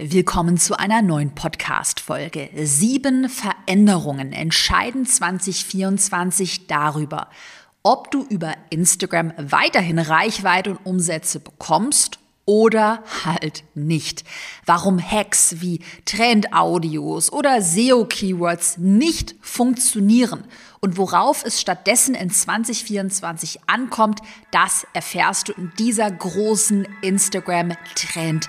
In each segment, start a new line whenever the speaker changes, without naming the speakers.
Willkommen zu einer neuen Podcast-Folge. Sieben Veränderungen entscheiden 2024 darüber, ob du über Instagram weiterhin Reichweite und Umsätze bekommst oder halt nicht. Warum Hacks wie Trendaudios oder SEO-Keywords nicht funktionieren und worauf es stattdessen in 2024 ankommt, das erfährst du in dieser großen Instagram-Trend-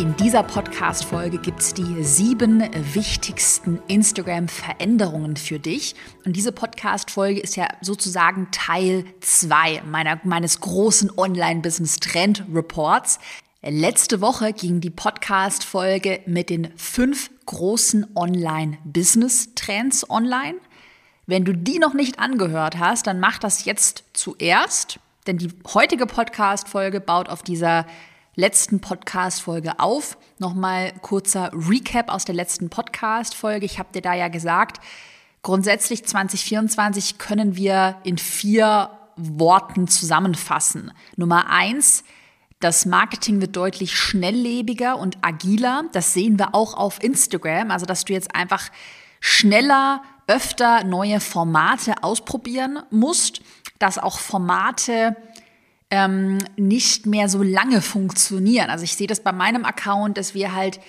In dieser Podcast-Folge gibt es die sieben wichtigsten Instagram-Veränderungen für dich. Und diese Podcast-Folge ist ja sozusagen Teil 2 meines großen Online-Business-Trend-Reports. Letzte Woche ging die Podcast-Folge mit den fünf großen Online-Business-Trends online. Wenn du die noch nicht angehört hast, dann mach das jetzt zuerst, denn die heutige Podcast-Folge baut auf dieser letzten Podcast-Folge auf. Nochmal kurzer Recap aus der letzten Podcast-Folge. Ich habe dir da ja gesagt, grundsätzlich 2024 können wir in vier Worten zusammenfassen. Nummer eins, das Marketing wird deutlich schnelllebiger und agiler. Das sehen wir auch auf Instagram. Also, dass du jetzt einfach schneller, öfter neue Formate ausprobieren musst, dass auch Formate ähm, nicht mehr so lange funktionieren. Also ich sehe das bei meinem Account, dass wir halt,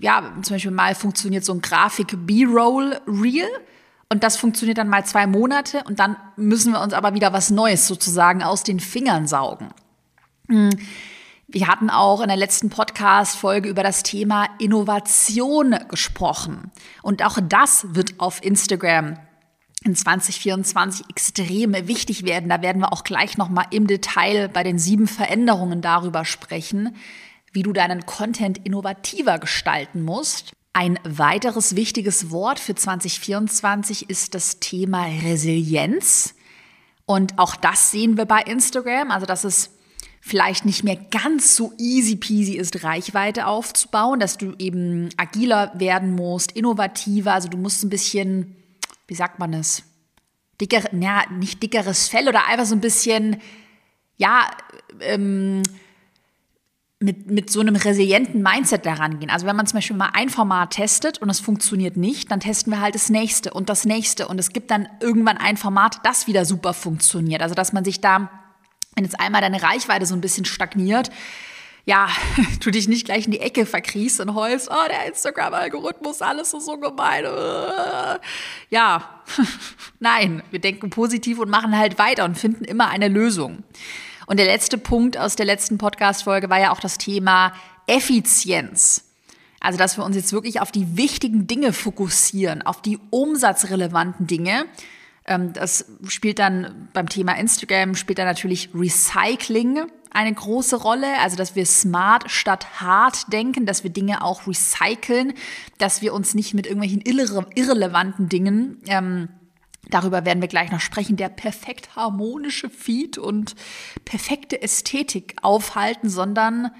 ja, zum Beispiel mal funktioniert so ein Grafik B-Roll Reel und das funktioniert dann mal zwei Monate und dann müssen wir uns aber wieder was Neues sozusagen aus den Fingern saugen. Hm. Wir hatten auch in der letzten Podcast-Folge über das Thema Innovation gesprochen. Und auch das wird auf Instagram in 2024 extrem wichtig werden. Da werden wir auch gleich nochmal im Detail bei den sieben Veränderungen darüber sprechen, wie du deinen Content innovativer gestalten musst. Ein weiteres wichtiges Wort für 2024 ist das Thema Resilienz. Und auch das sehen wir bei Instagram, also dass es vielleicht nicht mehr ganz so easy peasy ist, Reichweite aufzubauen, dass du eben agiler werden musst, innovativer, also du musst ein bisschen wie sagt man es? Dicker, ja, nicht dickeres Fell oder einfach so ein bisschen, ja, ähm, mit, mit so einem resilienten Mindset daran gehen. Also wenn man zum Beispiel mal ein Format testet und es funktioniert nicht, dann testen wir halt das nächste und das nächste und es gibt dann irgendwann ein Format, das wieder super funktioniert. Also dass man sich da, wenn jetzt einmal deine Reichweite so ein bisschen stagniert, ja, du dich nicht gleich in die Ecke verkriechst und heulst, oh, der Instagram-Algorithmus, alles ist so gemein. Ja, nein, wir denken positiv und machen halt weiter und finden immer eine Lösung. Und der letzte Punkt aus der letzten Podcast-Folge war ja auch das Thema Effizienz. Also, dass wir uns jetzt wirklich auf die wichtigen Dinge fokussieren, auf die umsatzrelevanten Dinge ähm, das spielt dann beim Thema Instagram, spielt dann natürlich Recycling eine große Rolle, also dass wir smart statt hart denken, dass wir Dinge auch recyceln, dass wir uns nicht mit irgendwelchen irre irrelevanten Dingen ähm, Darüber werden wir gleich noch sprechen, der perfekt harmonische Feed und perfekte Ästhetik aufhalten, sondern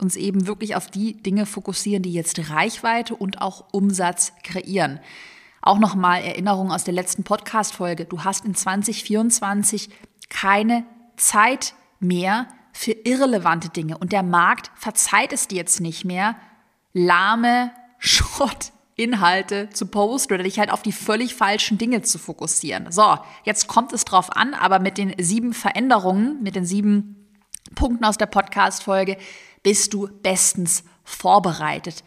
uns eben wirklich auf die Dinge fokussieren, die jetzt Reichweite und auch Umsatz kreieren. Auch nochmal Erinnerung aus der letzten Podcast-Folge. Du hast in 2024 keine Zeit mehr für irrelevante Dinge. Und der Markt verzeiht es dir jetzt nicht mehr, lahme Schrottinhalte zu posten oder dich halt auf die völlig falschen Dinge zu fokussieren. So, jetzt kommt es drauf an, aber mit den sieben Veränderungen, mit den sieben Punkten aus der Podcast-Folge bist du bestens vorbereitet.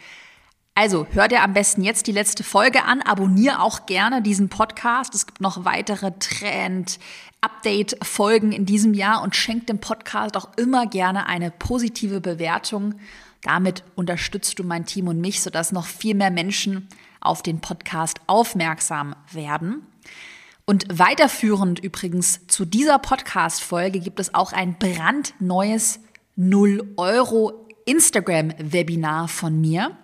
Also hör dir am besten jetzt die letzte Folge an, abonniere auch gerne diesen Podcast. Es gibt noch weitere Trend-Update-Folgen in diesem Jahr und schenk dem Podcast auch immer gerne eine positive Bewertung. Damit unterstützt du mein Team und mich, sodass noch viel mehr Menschen auf den Podcast aufmerksam werden. Und weiterführend übrigens zu dieser Podcast-Folge gibt es auch ein brandneues 0 Euro Instagram-Webinar von mir.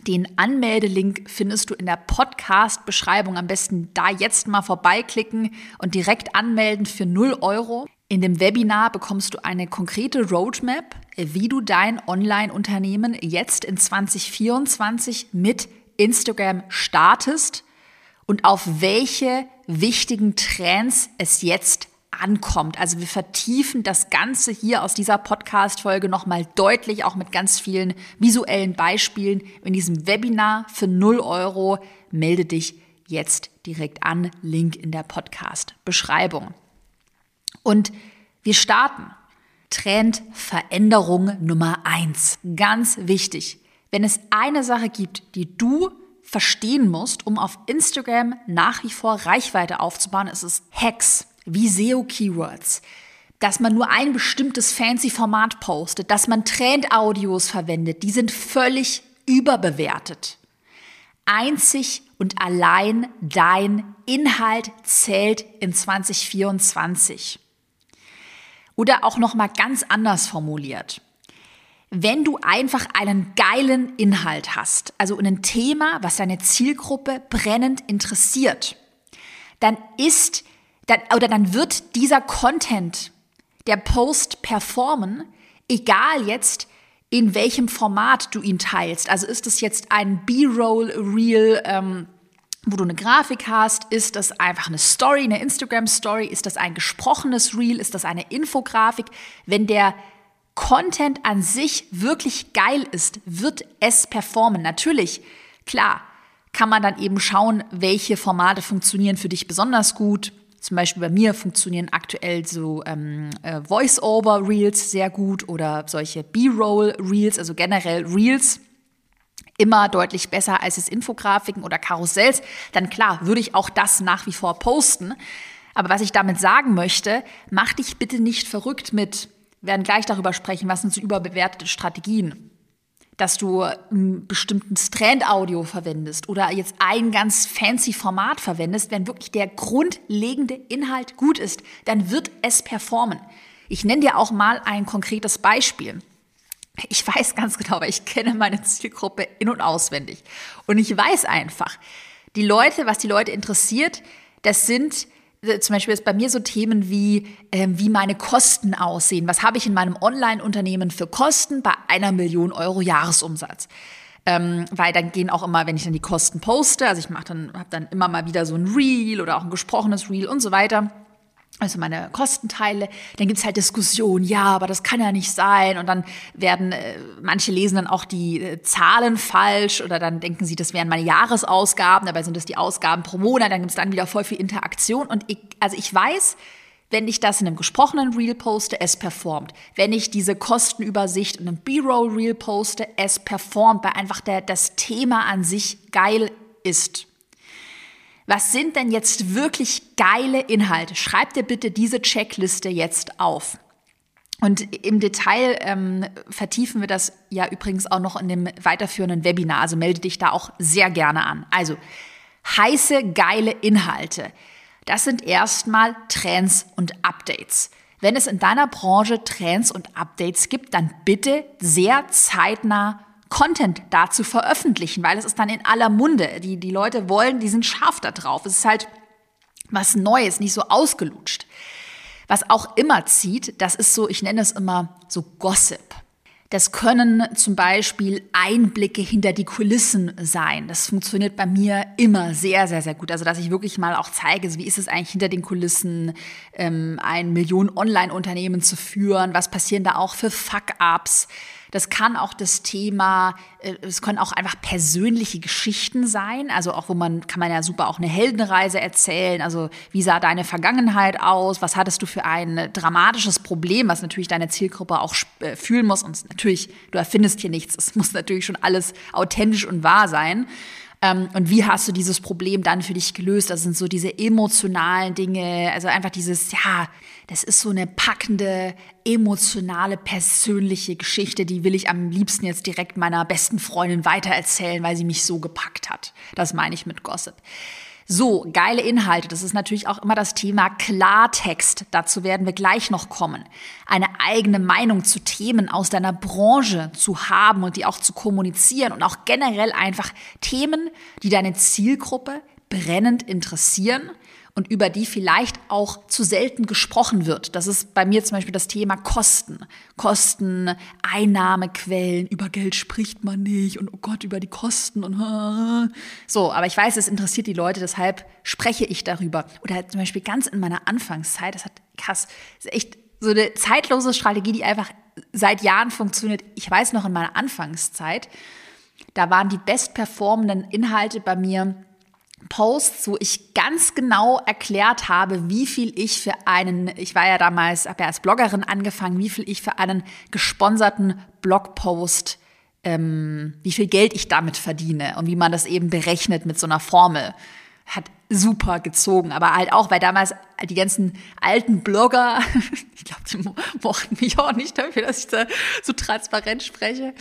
Den Anmeldelink findest du in der Podcast-Beschreibung. Am besten da jetzt mal vorbeiklicken und direkt anmelden für 0 Euro. In dem Webinar bekommst du eine konkrete Roadmap, wie du dein Online-Unternehmen jetzt in 2024 mit Instagram startest und auf welche wichtigen Trends es jetzt ankommt. Also wir vertiefen das Ganze hier aus dieser Podcast-Folge nochmal deutlich, auch mit ganz vielen visuellen Beispielen in diesem Webinar für 0 Euro. Melde dich jetzt direkt an. Link in der Podcast-Beschreibung. Und wir starten. Trendveränderung Nummer eins. Ganz wichtig. Wenn es eine Sache gibt, die du verstehen musst, um auf Instagram nach wie vor Reichweite aufzubauen, ist es Hacks wie SEO-Keywords. Dass man nur ein bestimmtes fancy Format postet, dass man Trend-Audios verwendet, die sind völlig überbewertet. Einzig und allein dein Inhalt zählt in 2024. Oder auch noch mal ganz anders formuliert. Wenn du einfach einen geilen Inhalt hast, also ein Thema, was deine Zielgruppe brennend interessiert, dann ist dann, oder dann wird dieser Content, der Post performen, egal jetzt in welchem Format du ihn teilst. Also ist es jetzt ein B-Roll-Reel, ähm, wo du eine Grafik hast? Ist das einfach eine Story, eine Instagram-Story? Ist das ein gesprochenes Reel? Ist das eine Infografik? Wenn der Content an sich wirklich geil ist, wird es performen. Natürlich, klar, kann man dann eben schauen, welche Formate funktionieren für dich besonders gut. Zum Beispiel bei mir funktionieren aktuell so ähm, äh, Voice-Over-Reels sehr gut oder solche B-Roll-Reels, also generell Reels immer deutlich besser als es Infografiken oder Karussells, dann klar, würde ich auch das nach wie vor posten. Aber was ich damit sagen möchte, mach dich bitte nicht verrückt mit, wir werden gleich darüber sprechen, was sind so überbewertete Strategien. Dass du ein bestimmtes Strand-Audio verwendest oder jetzt ein ganz fancy Format verwendest, wenn wirklich der grundlegende Inhalt gut ist, dann wird es performen. Ich nenne dir auch mal ein konkretes Beispiel. Ich weiß ganz genau, weil ich kenne meine Zielgruppe in- und auswendig. Und ich weiß einfach, die Leute, was die Leute interessiert, das sind zum Beispiel ist bei mir so Themen wie, äh, wie meine Kosten aussehen. Was habe ich in meinem Online-Unternehmen für Kosten bei einer Million Euro Jahresumsatz? Ähm, weil dann gehen auch immer, wenn ich dann die Kosten poste, also ich mache dann, habe dann immer mal wieder so ein Reel oder auch ein gesprochenes Reel und so weiter also meine Kostenteile, dann gibt's halt Diskussionen, ja, aber das kann ja nicht sein. Und dann werden, äh, manche lesen dann auch die äh, Zahlen falsch oder dann denken sie, das wären meine Jahresausgaben, dabei sind das die Ausgaben pro Monat, dann gibt's dann wieder voll viel Interaktion. Und ich, also ich weiß, wenn ich das in einem gesprochenen Reel poste, es performt. Wenn ich diese Kostenübersicht in einem B-Roll Reel poste, es performt, weil einfach der, das Thema an sich geil ist. Was sind denn jetzt wirklich geile Inhalte? Schreib dir bitte diese Checkliste jetzt auf. Und im Detail ähm, vertiefen wir das ja übrigens auch noch in dem weiterführenden Webinar. Also melde dich da auch sehr gerne an. Also heiße, geile Inhalte. Das sind erstmal Trends und Updates. Wenn es in deiner Branche Trends und Updates gibt, dann bitte sehr zeitnah Content dazu veröffentlichen, weil es ist dann in aller Munde. Die, die Leute wollen, die sind scharf da drauf. Es ist halt was Neues, nicht so ausgelutscht. Was auch immer zieht, das ist so, ich nenne es immer so Gossip. Das können zum Beispiel Einblicke hinter die Kulissen sein. Das funktioniert bei mir immer sehr, sehr, sehr gut. Also, dass ich wirklich mal auch zeige, wie ist es eigentlich hinter den Kulissen, ähm, ein Millionen-Online-Unternehmen zu führen? Was passieren da auch für Fuck-Ups? Das kann auch das Thema, äh, es können auch einfach persönliche Geschichten sein. Also auch, wo man, kann man ja super auch eine Heldenreise erzählen. Also wie sah deine Vergangenheit aus? Was hattest du für ein dramatisches Problem, was natürlich deine Zielgruppe auch äh, fühlen muss? Und natürlich, du erfindest hier nichts. Es muss natürlich schon alles authentisch und wahr sein. Ähm, und wie hast du dieses Problem dann für dich gelöst? Das sind so diese emotionalen Dinge, also einfach dieses, ja, das ist so eine packende, emotionale, persönliche Geschichte, die will ich am liebsten jetzt direkt meiner besten Freundin weitererzählen, weil sie mich so gepackt hat. Das meine ich mit Gossip. So, geile Inhalte. Das ist natürlich auch immer das Thema Klartext. Dazu werden wir gleich noch kommen. Eine eigene Meinung zu Themen aus deiner Branche zu haben und die auch zu kommunizieren und auch generell einfach Themen, die deine Zielgruppe brennend interessieren und über die vielleicht auch zu selten gesprochen wird. Das ist bei mir zum Beispiel das Thema Kosten. Kosten, Einnahmequellen, über Geld spricht man nicht und oh Gott, über die Kosten und so. Aber ich weiß, es interessiert die Leute, deshalb spreche ich darüber. Oder zum Beispiel ganz in meiner Anfangszeit, das hat krass, das ist echt so eine zeitlose Strategie, die einfach seit Jahren funktioniert. Ich weiß noch in meiner Anfangszeit, da waren die bestperformenden Inhalte bei mir Posts, wo ich ganz genau erklärt habe, wie viel ich für einen, ich war ja damals, habe ja als Bloggerin angefangen, wie viel ich für einen gesponserten Blogpost, ähm, wie viel Geld ich damit verdiene und wie man das eben berechnet mit so einer Formel. Hat super gezogen, aber halt auch, weil damals die ganzen alten Blogger, ich glaube, die mochten mich auch nicht dafür, dass ich da so transparent spreche,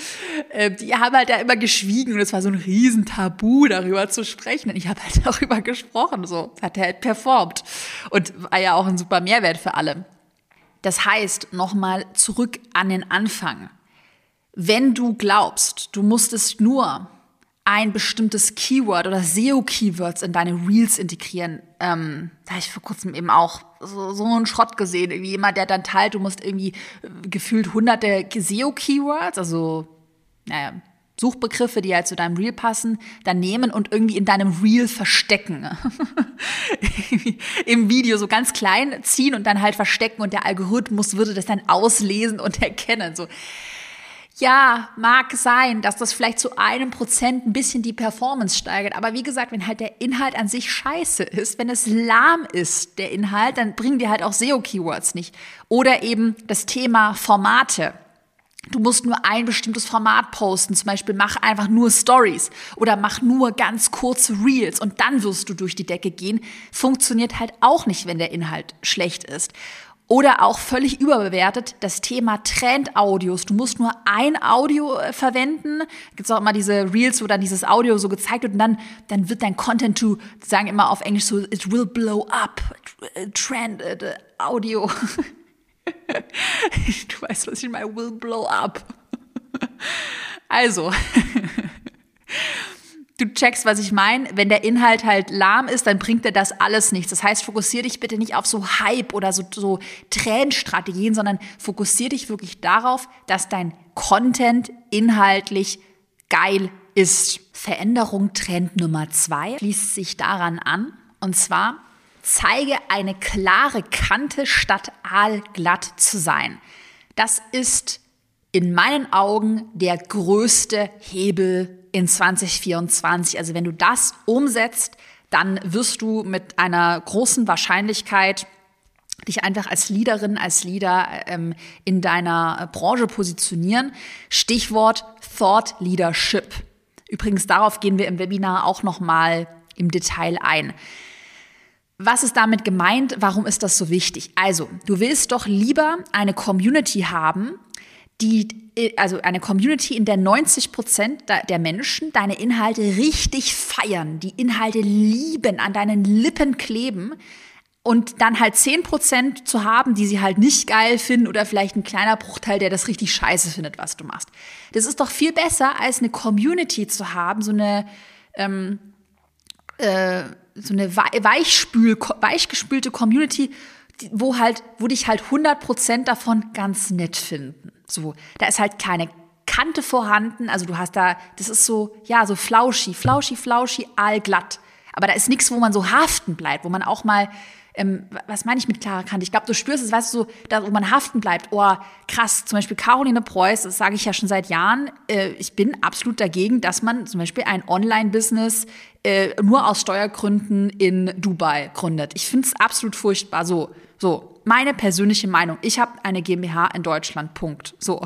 äh, die haben halt da immer geschwiegen und es war so ein Riesentabu, darüber zu sprechen. Und ich habe halt darüber gesprochen, so hat er halt performt und war ja auch ein super Mehrwert für alle. Das heißt, nochmal zurück an den Anfang. Wenn du glaubst, du musstest nur ein bestimmtes Keyword oder SEO-Keywords in deine Reels integrieren. Ähm, da habe ich vor kurzem eben auch so, so einen Schrott gesehen. Irgendwie jemand, der dann teilt, du musst irgendwie äh, gefühlt hunderte SEO-Keywords, also naja, Suchbegriffe, die halt zu deinem Reel passen, dann nehmen und irgendwie in deinem Reel verstecken. Im Video so ganz klein ziehen und dann halt verstecken und der Algorithmus würde das dann auslesen und erkennen. So ja, mag sein, dass das vielleicht zu einem Prozent ein bisschen die Performance steigert. Aber wie gesagt, wenn halt der Inhalt an sich scheiße ist, wenn es lahm ist, der Inhalt, dann bringen dir halt auch SEO-Keywords nicht. Oder eben das Thema Formate. Du musst nur ein bestimmtes Format posten, zum Beispiel mach einfach nur Stories oder mach nur ganz kurze Reels und dann wirst du durch die Decke gehen. Funktioniert halt auch nicht, wenn der Inhalt schlecht ist. Oder auch völlig überbewertet das Thema Trend-Audios. Du musst nur ein Audio äh, verwenden. Gibt es auch immer diese Reels, wo dann dieses Audio so gezeigt wird und dann, dann wird dein Content to, sagen immer auf Englisch so, it will blow up. Trend äh, Audio. du weißt, was ich meine, will blow up. Also, du checkst, was ich meine. Wenn der Inhalt halt lahm ist, dann bringt dir das alles nichts. Das heißt, fokussier dich bitte nicht auf so Hype oder so, so Trendstrategien, sondern fokussier dich wirklich darauf, dass dein Content inhaltlich geil ist. Veränderung Trend Nummer zwei schließt sich daran an. Und zwar zeige eine klare Kante statt aalglatt zu sein. Das ist in meinen Augen der größte Hebel in 2024. Also wenn du das umsetzt, dann wirst du mit einer großen Wahrscheinlichkeit dich einfach als Leaderin, als Leader ähm, in deiner Branche positionieren. Stichwort Thought Leadership. Übrigens, darauf gehen wir im Webinar auch nochmal im Detail ein. Was ist damit gemeint? Warum ist das so wichtig? Also, du willst doch lieber eine Community haben, die, also eine Community, in der 90 Prozent der Menschen deine Inhalte richtig feiern, die Inhalte lieben, an deinen Lippen kleben und dann halt 10 Prozent zu haben, die sie halt nicht geil finden oder vielleicht ein kleiner Bruchteil, der das richtig scheiße findet, was du machst. Das ist doch viel besser, als eine Community zu haben, so eine, ähm, äh, so eine Weichspül, weichgespülte Community, wo halt, wo dich halt 100 Prozent davon ganz nett finden. So, da ist halt keine Kante vorhanden. Also du hast da, das ist so, ja, so flauschi, flauschi, flauschi, allglatt. Aber da ist nichts, wo man so haften bleibt, wo man auch mal, ähm, was meine ich mit klarer Kante? Ich glaube, du spürst es, weißt du, so, da, wo man haften bleibt. Oh, krass. Zum Beispiel Caroline Preuß, das sage ich ja schon seit Jahren. Äh, ich bin absolut dagegen, dass man zum Beispiel ein Online-Business äh, nur aus Steuergründen in Dubai gründet. Ich finde es absolut furchtbar. So, so, meine persönliche Meinung. Ich habe eine GmbH in Deutschland. Punkt. So.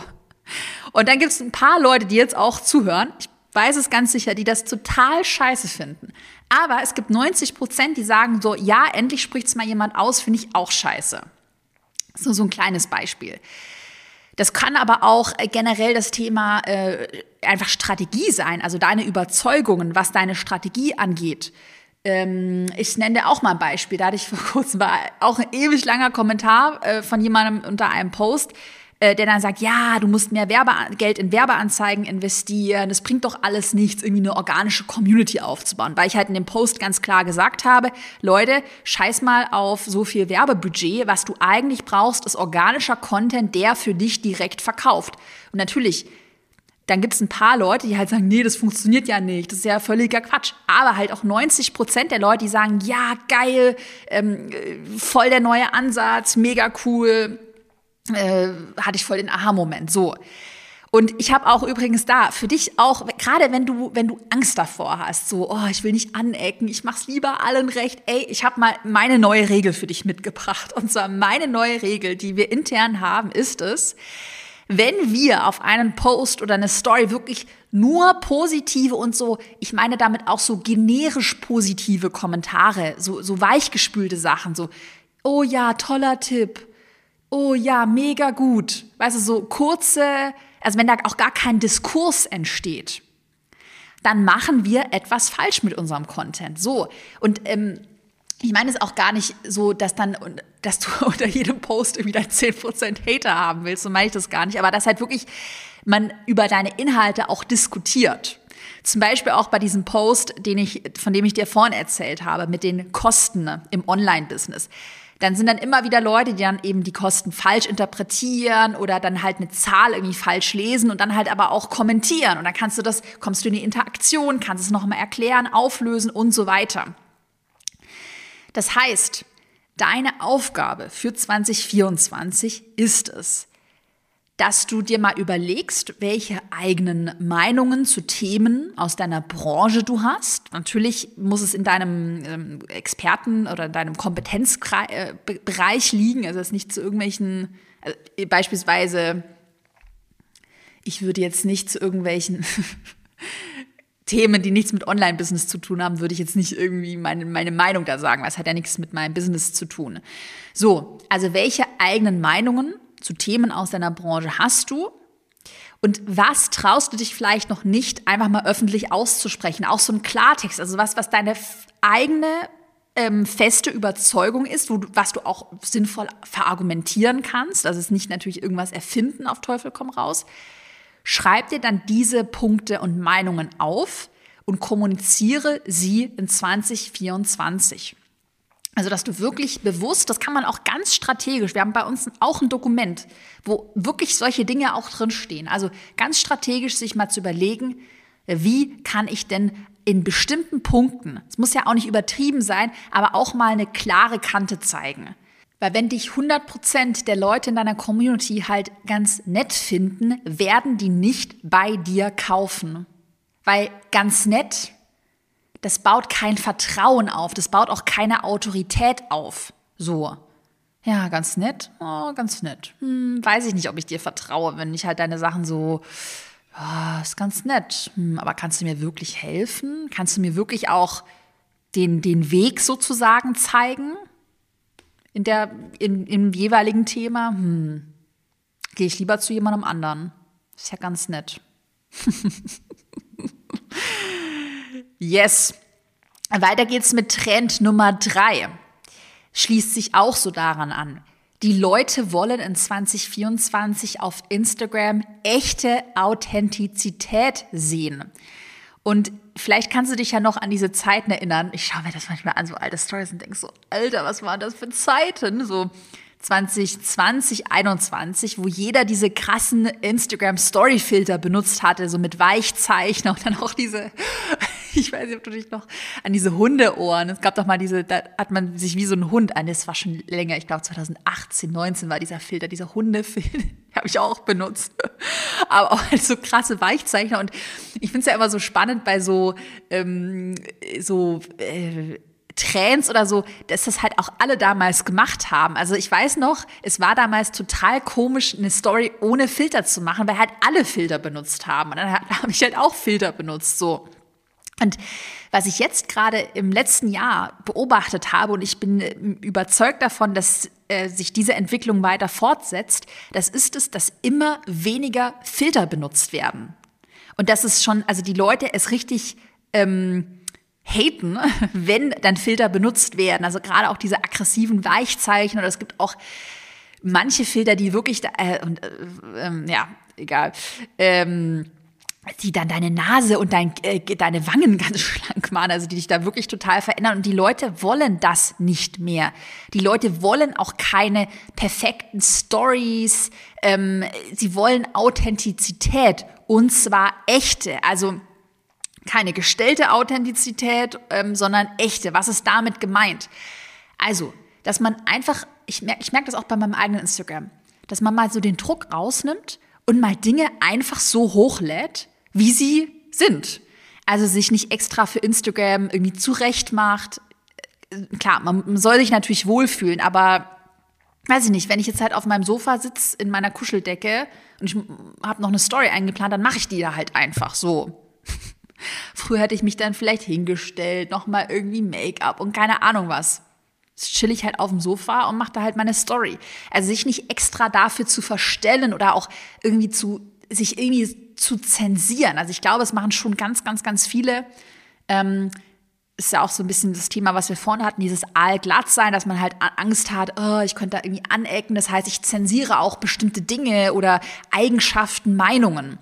Und dann gibt es ein paar Leute, die jetzt auch zuhören. Ich weiß es ganz sicher, die das total scheiße finden. Aber es gibt 90 Prozent, die sagen so, ja, endlich spricht es mal jemand aus, finde ich auch scheiße. So, so ein kleines Beispiel. Das kann aber auch äh, generell das Thema äh, einfach Strategie sein, also deine Überzeugungen, was deine Strategie angeht. Ähm, ich nenne dir auch mal ein Beispiel. Da hatte ich vor kurzem auch ein ewig langer Kommentar äh, von jemandem unter einem Post. Äh, der dann sagt, ja, du musst mehr Werbe Geld in Werbeanzeigen investieren, das bringt doch alles nichts, irgendwie eine organische Community aufzubauen. Weil ich halt in dem Post ganz klar gesagt habe, Leute, scheiß mal auf so viel Werbebudget, was du eigentlich brauchst, ist organischer Content, der für dich direkt verkauft. Und natürlich, dann gibt es ein paar Leute, die halt sagen, nee, das funktioniert ja nicht, das ist ja völliger Quatsch. Aber halt auch 90 Prozent der Leute, die sagen, ja, geil, ähm, voll der neue Ansatz, mega cool, äh, hatte ich voll den Aha-Moment. So. Und ich habe auch übrigens da für dich auch, gerade wenn du, wenn du Angst davor hast, so, oh, ich will nicht anecken, ich mach's lieber allen recht, ey, ich habe mal meine neue Regel für dich mitgebracht. Und zwar meine neue Regel, die wir intern haben, ist es, wenn wir auf einen Post oder eine Story wirklich nur positive und so, ich meine damit auch so generisch positive Kommentare, so, so weichgespülte Sachen, so, oh ja, toller Tipp, oh ja, mega gut. Weißt du, so kurze, also wenn da auch gar kein Diskurs entsteht, dann machen wir etwas falsch mit unserem Content. So. Und ähm, ich meine es auch gar nicht so, dass dann, dass du unter jedem Post irgendwie dann 10% Hater haben willst, so meine ich das gar nicht, aber dass halt wirklich man über deine Inhalte auch diskutiert. Zum Beispiel auch bei diesem Post, den ich, von dem ich dir vorhin erzählt habe, mit den Kosten im Online-Business dann sind dann immer wieder Leute, die dann eben die Kosten falsch interpretieren oder dann halt eine Zahl irgendwie falsch lesen und dann halt aber auch kommentieren. Und dann kannst du das, kommst du in die Interaktion, kannst es nochmal erklären, auflösen und so weiter. Das heißt, deine Aufgabe für 2024 ist es, dass du dir mal überlegst, welche eigenen Meinungen zu Themen aus deiner Branche du hast. Natürlich muss es in deinem ähm, Experten- oder deinem Kompetenzbereich liegen, also es nicht zu irgendwelchen, also beispielsweise, ich würde jetzt nicht zu irgendwelchen Themen, die nichts mit Online-Business zu tun haben, würde ich jetzt nicht irgendwie meine, meine Meinung da sagen, weil es hat ja nichts mit meinem Business zu tun. So, also welche eigenen Meinungen zu Themen aus deiner Branche hast du? Und was traust du dich vielleicht noch nicht einfach mal öffentlich auszusprechen? Auch so ein Klartext, also was, was deine eigene ähm, feste Überzeugung ist, wo du, was du auch sinnvoll verargumentieren kannst. Also es ist nicht natürlich irgendwas erfinden auf Teufel komm raus. Schreib dir dann diese Punkte und Meinungen auf und kommuniziere sie in 2024. Also, dass du wirklich bewusst, das kann man auch ganz strategisch, wir haben bei uns auch ein Dokument, wo wirklich solche Dinge auch drinstehen. Also ganz strategisch sich mal zu überlegen, wie kann ich denn in bestimmten Punkten, es muss ja auch nicht übertrieben sein, aber auch mal eine klare Kante zeigen. Weil wenn dich 100% der Leute in deiner Community halt ganz nett finden, werden die nicht bei dir kaufen. Weil ganz nett das baut kein Vertrauen auf, das baut auch keine Autorität auf. So. Ja, ganz nett. Oh, ganz nett. Hm, weiß ich nicht, ob ich dir vertraue, wenn ich halt deine Sachen so, oh, ist ganz nett. Hm, aber kannst du mir wirklich helfen? Kannst du mir wirklich auch den, den Weg sozusagen zeigen? In der, in, im jeweiligen Thema? Hm, gehe ich lieber zu jemandem anderen. Ist ja ganz nett. Yes. Weiter geht's mit Trend Nummer drei. Schließt sich auch so daran an. Die Leute wollen in 2024 auf Instagram echte Authentizität sehen. Und vielleicht kannst du dich ja noch an diese Zeiten erinnern. Ich schaue mir das manchmal an, so alte Stories und denke so, Alter, was waren das für Zeiten? So 2020, 2021, wo jeder diese krassen Instagram-Story-Filter benutzt hatte, so mit Weichzeichner und dann auch diese, ich weiß nicht, ob du dich noch an diese Hundeohren, es gab doch mal diese, da hat man sich wie so ein Hund an, das war schon länger, ich glaube 2018, 19 war dieser Filter, dieser Hundefilter, habe ich auch benutzt. Aber auch halt so krasse Weichzeichner und ich finde es ja immer so spannend bei so, ähm, so, äh, Trends oder so, dass das halt auch alle damals gemacht haben. Also ich weiß noch, es war damals total komisch, eine Story ohne Filter zu machen, weil halt alle Filter benutzt haben. Und dann habe ich halt auch Filter benutzt, so. Und was ich jetzt gerade im letzten Jahr beobachtet habe, und ich bin ähm, überzeugt davon, dass äh, sich diese Entwicklung weiter fortsetzt, das ist es, dass immer weniger Filter benutzt werden. Und das ist schon, also die Leute es richtig ähm, haten, wenn dann Filter benutzt werden. Also gerade auch diese aggressiven Weichzeichen oder es gibt auch manche Filter, die wirklich, äh, und, äh, äh, ja, egal, ähm, die dann deine Nase und dein, äh, deine Wangen ganz schlank machen, also die dich da wirklich total verändern. Und die Leute wollen das nicht mehr. Die Leute wollen auch keine perfekten Stories. Ähm, sie wollen Authentizität und zwar echte. Also keine gestellte Authentizität, ähm, sondern echte. Was ist damit gemeint? Also, dass man einfach, ich merke ich merk das auch bei meinem eigenen Instagram, dass man mal so den Druck rausnimmt und mal Dinge einfach so hochlädt, wie sie sind. Also sich nicht extra für Instagram irgendwie zurecht macht. Äh, klar, man soll sich natürlich wohlfühlen, aber weiß ich nicht, wenn ich jetzt halt auf meinem Sofa sitze in meiner Kuscheldecke und ich habe noch eine Story eingeplant, dann mache ich die da halt einfach so. Früher hätte ich mich dann vielleicht hingestellt, nochmal irgendwie Make-up und keine Ahnung was. Jetzt chill ich halt auf dem Sofa und mache da halt meine Story. Also sich nicht extra dafür zu verstellen oder auch irgendwie zu, sich irgendwie zu zensieren. Also ich glaube, es machen schon ganz, ganz, ganz viele. Ähm, ist ja auch so ein bisschen das Thema, was wir vorne hatten, dieses allglatt sein, dass man halt Angst hat, oh, ich könnte da irgendwie anecken. Das heißt, ich zensiere auch bestimmte Dinge oder Eigenschaften, Meinungen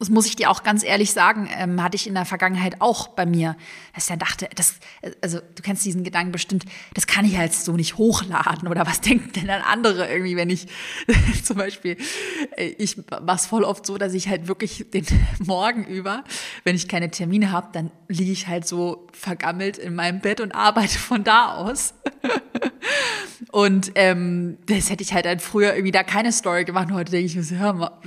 das muss ich dir auch ganz ehrlich sagen, ähm, hatte ich in der Vergangenheit auch bei mir, dass ich dann dachte, das, also du kennst diesen Gedanken bestimmt, das kann ich halt so nicht hochladen oder was denken denn dann andere irgendwie, wenn ich zum Beispiel, äh, ich mach's voll oft so, dass ich halt wirklich den Morgen über, wenn ich keine Termine habe, dann liege ich halt so vergammelt in meinem Bett und arbeite von da aus. Und ähm, das hätte ich halt dann früher irgendwie da keine Story gemacht. Und heute denke ich mir so, ja,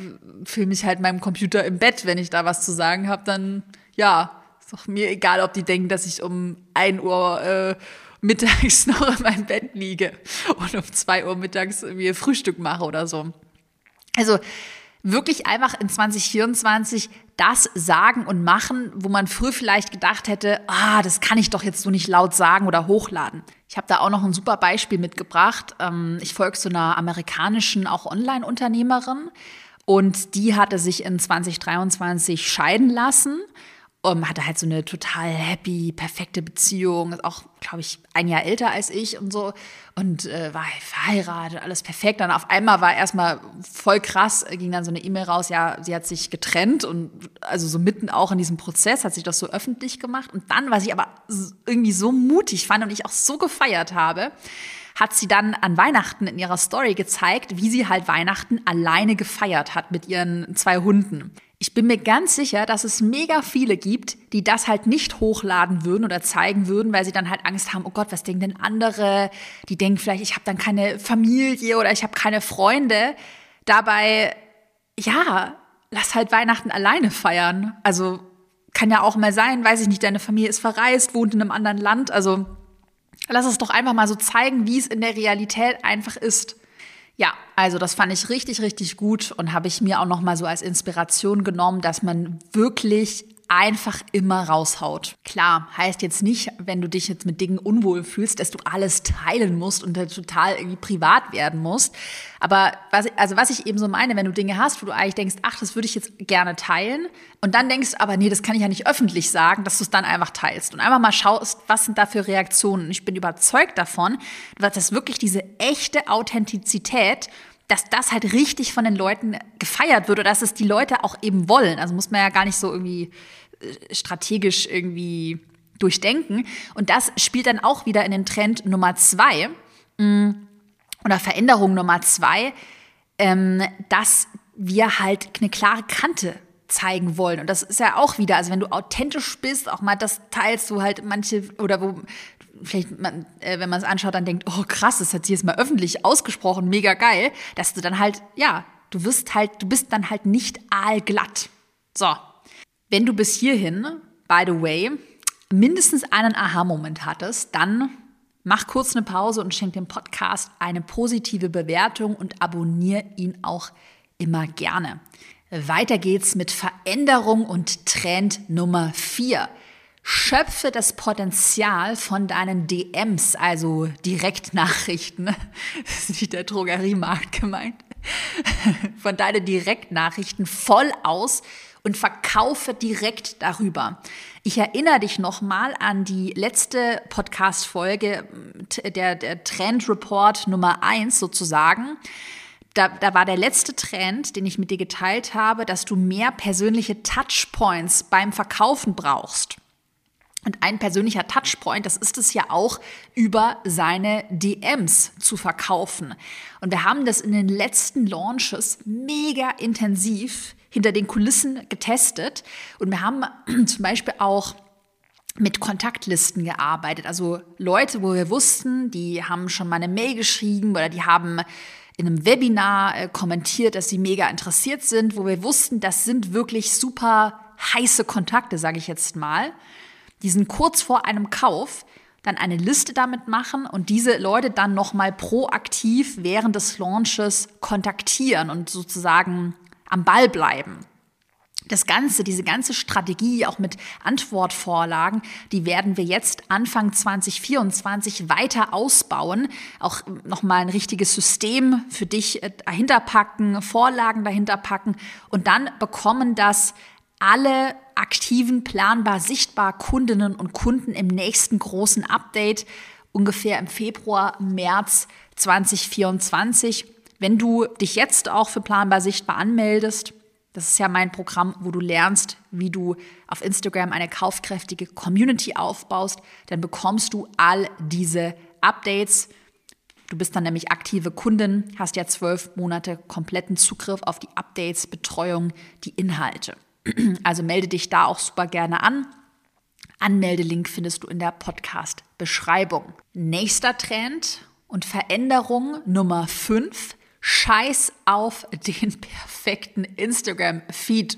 fühle mich halt meinem Computer im Bett, wenn ich da was zu sagen habe, dann ja, ist doch mir egal, ob die denken, dass ich um ein Uhr äh, mittags noch in meinem Bett liege und um zwei Uhr mittags mir Frühstück mache oder so. Also wirklich einfach in 2024 das sagen und machen, wo man früher vielleicht gedacht hätte, ah, das kann ich doch jetzt so nicht laut sagen oder hochladen. Ich habe da auch noch ein super Beispiel mitgebracht. Ähm, ich folge so einer amerikanischen, auch Online-Unternehmerin und die hatte sich in 2023 scheiden lassen um, hatte halt so eine total happy, perfekte Beziehung, ist auch, glaube ich, ein Jahr älter als ich und so und äh, war halt verheiratet, alles perfekt. Dann auf einmal war erstmal voll krass, ging dann so eine E-Mail raus, ja, sie hat sich getrennt und also so mitten auch in diesem Prozess hat sich das so öffentlich gemacht. Und dann, was ich aber irgendwie so mutig fand und ich auch so gefeiert habe, hat sie dann an Weihnachten in ihrer Story gezeigt, wie sie halt Weihnachten alleine gefeiert hat mit ihren zwei Hunden. Ich bin mir ganz sicher, dass es mega viele gibt, die das halt nicht hochladen würden oder zeigen würden, weil sie dann halt Angst haben, oh Gott, was denken denn andere? Die denken vielleicht, ich habe dann keine Familie oder ich habe keine Freunde. Dabei, ja, lass halt Weihnachten alleine feiern. Also kann ja auch mal sein, weiß ich nicht, deine Familie ist verreist, wohnt in einem anderen Land. Also lass es doch einfach mal so zeigen, wie es in der Realität einfach ist. Ja, also das fand ich richtig, richtig gut und habe ich mir auch noch mal so als Inspiration genommen, dass man wirklich einfach immer raushaut. Klar, heißt jetzt nicht, wenn du dich jetzt mit Dingen unwohl fühlst, dass du alles teilen musst und total irgendwie privat werden musst. Aber was, also was ich eben so meine, wenn du Dinge hast, wo du eigentlich denkst, ach, das würde ich jetzt gerne teilen und dann denkst, aber nee, das kann ich ja nicht öffentlich sagen, dass du es dann einfach teilst und einfach mal schaust, was sind da für Reaktionen. Ich bin überzeugt davon, dass wirklich diese echte Authentizität dass das halt richtig von den Leuten gefeiert wird oder dass es die Leute auch eben wollen. Also muss man ja gar nicht so irgendwie äh, strategisch irgendwie durchdenken. Und das spielt dann auch wieder in den Trend Nummer zwei mm, oder Veränderung Nummer zwei, ähm, dass wir halt eine klare Kante zeigen wollen. Und das ist ja auch wieder, also wenn du authentisch bist, auch mal das teilst du halt manche oder wo vielleicht, man, äh, wenn man es anschaut, dann denkt, oh krass, das hat sie jetzt mal öffentlich ausgesprochen, mega geil, dass du dann halt, ja, du wirst halt, du bist dann halt nicht aalglatt. So, wenn du bis hierhin, by the way, mindestens einen Aha-Moment hattest, dann mach kurz eine Pause und schenk dem Podcast eine positive Bewertung und abonniere ihn auch immer gerne. Weiter geht's mit Veränderung und Trend Nummer 4. Schöpfe das Potenzial von deinen DMs, also Direktnachrichten. Das ist nicht der Drogeriemarkt gemeint. von deinen Direktnachrichten voll aus und verkaufe direkt darüber. Ich erinnere dich nochmal an die letzte Podcast-Folge, der, der Trend Report Nummer eins sozusagen. Da, da war der letzte Trend, den ich mit dir geteilt habe, dass du mehr persönliche Touchpoints beim Verkaufen brauchst. Und ein persönlicher Touchpoint, das ist es ja auch, über seine DMs zu verkaufen. Und wir haben das in den letzten Launches mega intensiv hinter den Kulissen getestet. Und wir haben zum Beispiel auch mit Kontaktlisten gearbeitet. Also Leute, wo wir wussten, die haben schon mal eine Mail geschrieben oder die haben in einem Webinar äh, kommentiert, dass sie mega interessiert sind, wo wir wussten, das sind wirklich super heiße Kontakte, sage ich jetzt mal. Die sind kurz vor einem Kauf, dann eine Liste damit machen und diese Leute dann nochmal proaktiv während des Launches kontaktieren und sozusagen am Ball bleiben. Das Ganze, diese ganze Strategie auch mit Antwortvorlagen, die werden wir jetzt Anfang 2024 weiter ausbauen. Auch nochmal ein richtiges System für dich äh, dahinter packen, Vorlagen dahinter packen und dann bekommen das alle aktiven, planbar, sichtbar Kundinnen und Kunden im nächsten großen Update, ungefähr im Februar, März 2024. Wenn du dich jetzt auch für planbar sichtbar anmeldest, das ist ja mein Programm, wo du lernst, wie du auf Instagram eine kaufkräftige Community aufbaust, dann bekommst du all diese Updates. Du bist dann nämlich aktive Kundin, hast ja zwölf Monate kompletten Zugriff auf die Updates, Betreuung, die Inhalte. Also melde dich da auch super gerne an. Anmeldelink findest du in der Podcast-Beschreibung. Nächster Trend und Veränderung Nummer 5 Scheiß auf den perfekten Instagram-Feed.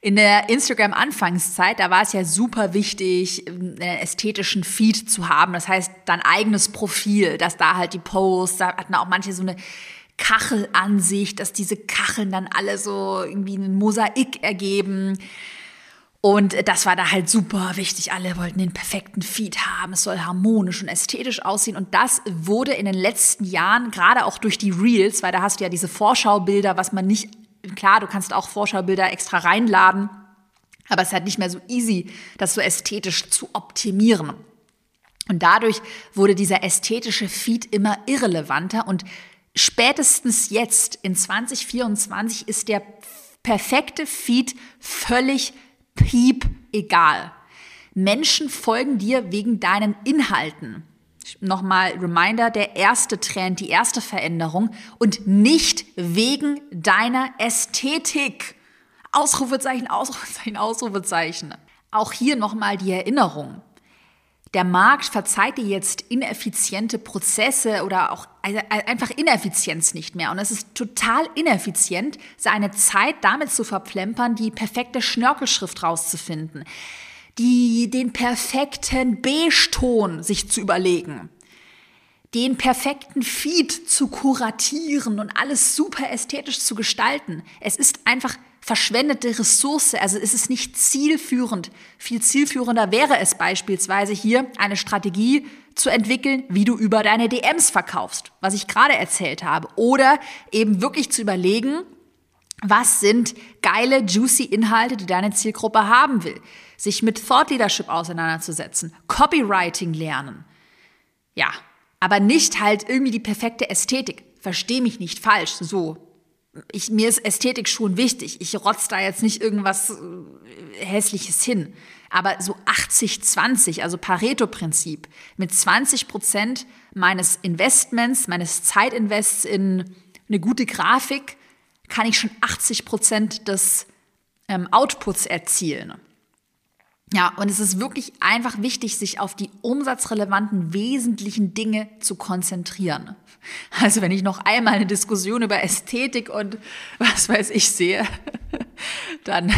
In der Instagram-Anfangszeit, da war es ja super wichtig, einen ästhetischen Feed zu haben. Das heißt, dein eigenes Profil, dass da halt die Posts, da hatten auch manche so eine Kachelansicht, dass diese Kacheln dann alle so irgendwie ein Mosaik ergeben. Und das war da halt super wichtig. Alle wollten den perfekten Feed haben. Es soll harmonisch und ästhetisch aussehen. Und das wurde in den letzten Jahren, gerade auch durch die Reels, weil da hast du ja diese Vorschaubilder, was man nicht, klar, du kannst auch Vorschaubilder extra reinladen, aber es ist halt nicht mehr so easy, das so ästhetisch zu optimieren. Und dadurch wurde dieser ästhetische Feed immer irrelevanter und spätestens jetzt in 2024 ist der perfekte Feed völlig piep egal. Menschen folgen dir wegen deinen Inhalten. Nochmal Reminder, der erste Trend, die erste Veränderung und nicht wegen deiner Ästhetik. Ausrufezeichen, Ausrufezeichen, Ausrufezeichen. Auch hier nochmal die Erinnerung. Der Markt verzeiht dir jetzt ineffiziente Prozesse oder auch einfach Ineffizienz nicht mehr. Und es ist total ineffizient, seine Zeit damit zu verplempern, die perfekte Schnörkelschrift rauszufinden, die, den perfekten Beige-Ton sich zu überlegen, den perfekten Feed zu kuratieren und alles super ästhetisch zu gestalten. Es ist einfach verschwendete Ressource. Also es ist nicht zielführend. Viel zielführender wäre es beispielsweise hier eine Strategie zu entwickeln, wie du über deine DMs verkaufst, was ich gerade erzählt habe. Oder eben wirklich zu überlegen, was sind geile, juicy Inhalte, die deine Zielgruppe haben will. Sich mit Thought Leadership auseinanderzusetzen, Copywriting lernen. Ja, aber nicht halt irgendwie die perfekte Ästhetik. Versteh mich nicht falsch, so ich, mir ist Ästhetik schon wichtig. Ich rotz da jetzt nicht irgendwas äh, Hässliches hin. Aber so 80-20, also Pareto-Prinzip, mit 20 Prozent meines Investments, meines Zeitinvests in eine gute Grafik, kann ich schon 80 Prozent des ähm, Outputs erzielen. Ja, und es ist wirklich einfach wichtig, sich auf die umsatzrelevanten, wesentlichen Dinge zu konzentrieren. Also wenn ich noch einmal eine Diskussion über Ästhetik und was weiß ich sehe, dann,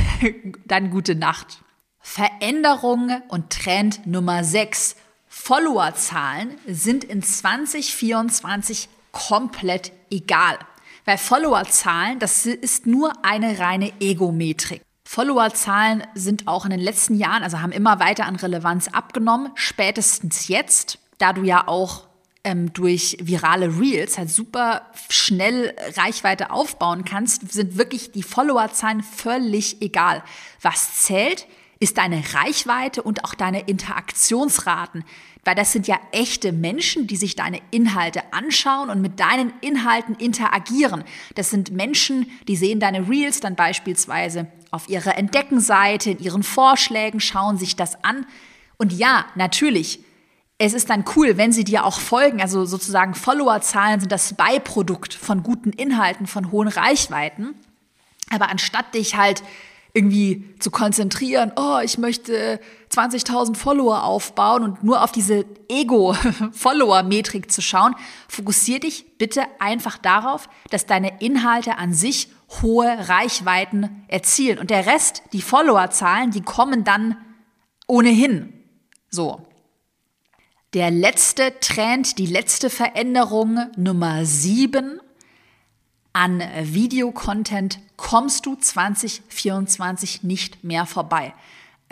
dann gute Nacht. Veränderung und Trend Nummer 6. Followerzahlen sind in 2024 komplett egal. Weil Followerzahlen, das ist nur eine reine Egometrik. Followerzahlen sind auch in den letzten Jahren, also haben immer weiter an Relevanz abgenommen, spätestens jetzt, da du ja auch ähm, durch virale Reels halt super schnell Reichweite aufbauen kannst, sind wirklich die Followerzahlen völlig egal. Was zählt, ist deine Reichweite und auch deine Interaktionsraten. Weil das sind ja echte Menschen, die sich deine Inhalte anschauen und mit deinen Inhalten interagieren. Das sind Menschen, die sehen deine Reels dann beispielsweise auf ihrer Entdeckenseite, in ihren Vorschlägen, schauen sich das an. Und ja, natürlich, es ist dann cool, wenn sie dir auch folgen. Also sozusagen Followerzahlen sind das Beiprodukt von guten Inhalten, von hohen Reichweiten. Aber anstatt dich halt irgendwie zu konzentrieren, oh, ich möchte 20.000 Follower aufbauen und nur auf diese Ego-Follower-Metrik zu schauen, fokussier dich bitte einfach darauf, dass deine Inhalte an sich hohe Reichweiten erzielen. Und der Rest, die Followerzahlen, die kommen dann ohnehin. So. Der letzte Trend, die letzte Veränderung Nummer sieben an Videocontent kommst du 2024 nicht mehr vorbei.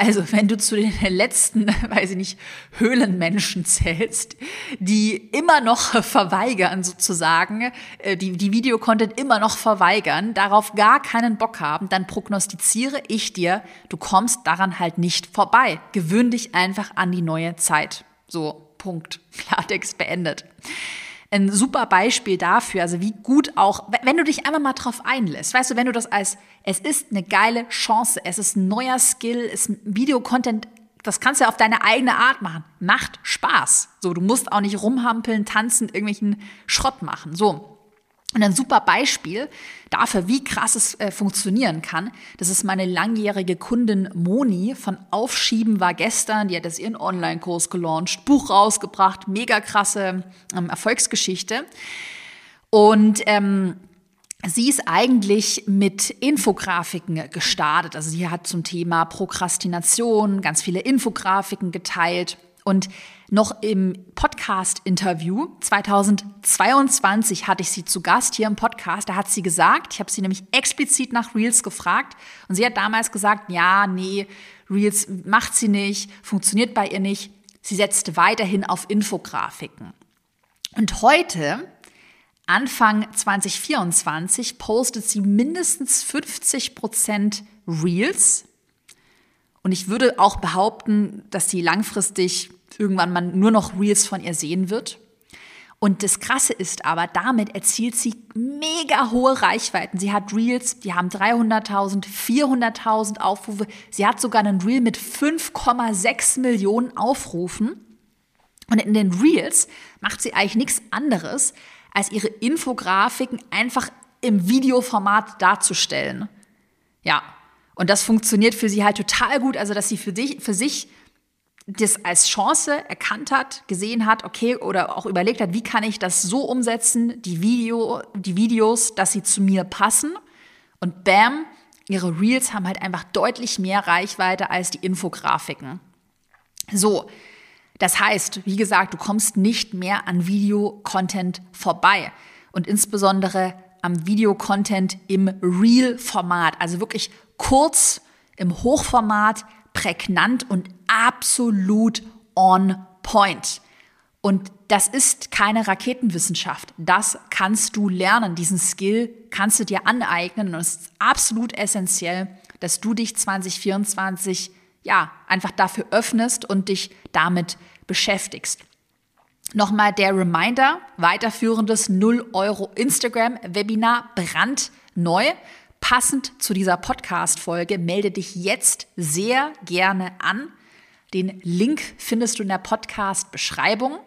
Also wenn du zu den letzten, weiß ich nicht, Höhlenmenschen zählst, die immer noch verweigern sozusagen, äh, die, die Videocontent immer noch verweigern, darauf gar keinen Bock haben, dann prognostiziere ich dir, du kommst daran halt nicht vorbei. Gewöhn dich einfach an die neue Zeit. So, Punkt. Klartext beendet ein super Beispiel dafür, also wie gut auch, wenn du dich einfach mal drauf einlässt, weißt du, wenn du das als, es ist eine geile Chance, es ist ein neuer Skill, es ist Videocontent, das kannst du ja auf deine eigene Art machen. Macht Spaß. So, du musst auch nicht rumhampeln, tanzen, irgendwelchen Schrott machen. So. Und ein super Beispiel dafür, wie krass es äh, funktionieren kann, das ist meine langjährige Kundin Moni von Aufschieben war gestern. Die hat jetzt ihren Online-Kurs gelauncht, Buch rausgebracht, mega krasse ähm, Erfolgsgeschichte. Und ähm, Sie ist eigentlich mit Infografiken gestartet. Also sie hat zum Thema Prokrastination ganz viele Infografiken geteilt. Und noch im Podcast-Interview 2022 hatte ich sie zu Gast hier im Podcast. Da hat sie gesagt, ich habe sie nämlich explizit nach Reels gefragt und sie hat damals gesagt, ja, nee, Reels macht sie nicht, funktioniert bei ihr nicht. Sie setzt weiterhin auf Infografiken. Und heute, Anfang 2024, postet sie mindestens 50 Prozent Reels. Und ich würde auch behaupten, dass sie langfristig irgendwann man nur noch Reels von ihr sehen wird. Und das Krasse ist aber, damit erzielt sie mega hohe Reichweiten. Sie hat Reels, die haben 300.000, 400.000 Aufrufe. Sie hat sogar einen Reel mit 5,6 Millionen Aufrufen. Und in den Reels macht sie eigentlich nichts anderes, als ihre Infografiken einfach im Videoformat darzustellen. Ja, und das funktioniert für sie halt total gut. Also, dass sie für, dich, für sich das als Chance erkannt hat, gesehen hat, okay, oder auch überlegt hat, wie kann ich das so umsetzen, die, Video, die Videos, dass sie zu mir passen. Und bam, ihre Reels haben halt einfach deutlich mehr Reichweite als die Infografiken. So, das heißt, wie gesagt, du kommst nicht mehr an Videocontent vorbei. Und insbesondere am Videocontent im Real-Format, also wirklich kurz im Hochformat, prägnant und absolut on point. Und das ist keine Raketenwissenschaft. Das kannst du lernen. Diesen Skill kannst du dir aneignen. Und es ist absolut essentiell, dass du dich 2024 ja einfach dafür öffnest und dich damit beschäftigst. Nochmal der Reminder, weiterführendes 0 Euro Instagram-Webinar brandneu. Passend zu dieser Podcast-Folge melde dich jetzt sehr gerne an. Den Link findest du in der Podcast-Beschreibung.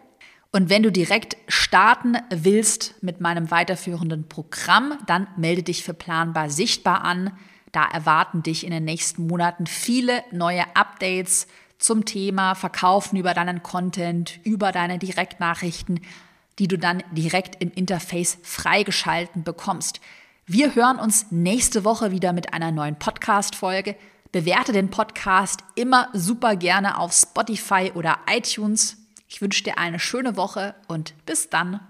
Und wenn du direkt starten willst mit meinem weiterführenden Programm, dann melde dich für Planbar Sichtbar an. Da erwarten dich in den nächsten Monaten viele neue Updates zum Thema Verkaufen über deinen Content, über deine Direktnachrichten, die du dann direkt im Interface freigeschalten bekommst. Wir hören uns nächste Woche wieder mit einer neuen Podcast-Folge. Bewerte den Podcast immer super gerne auf Spotify oder iTunes. Ich wünsche dir eine schöne Woche und bis dann.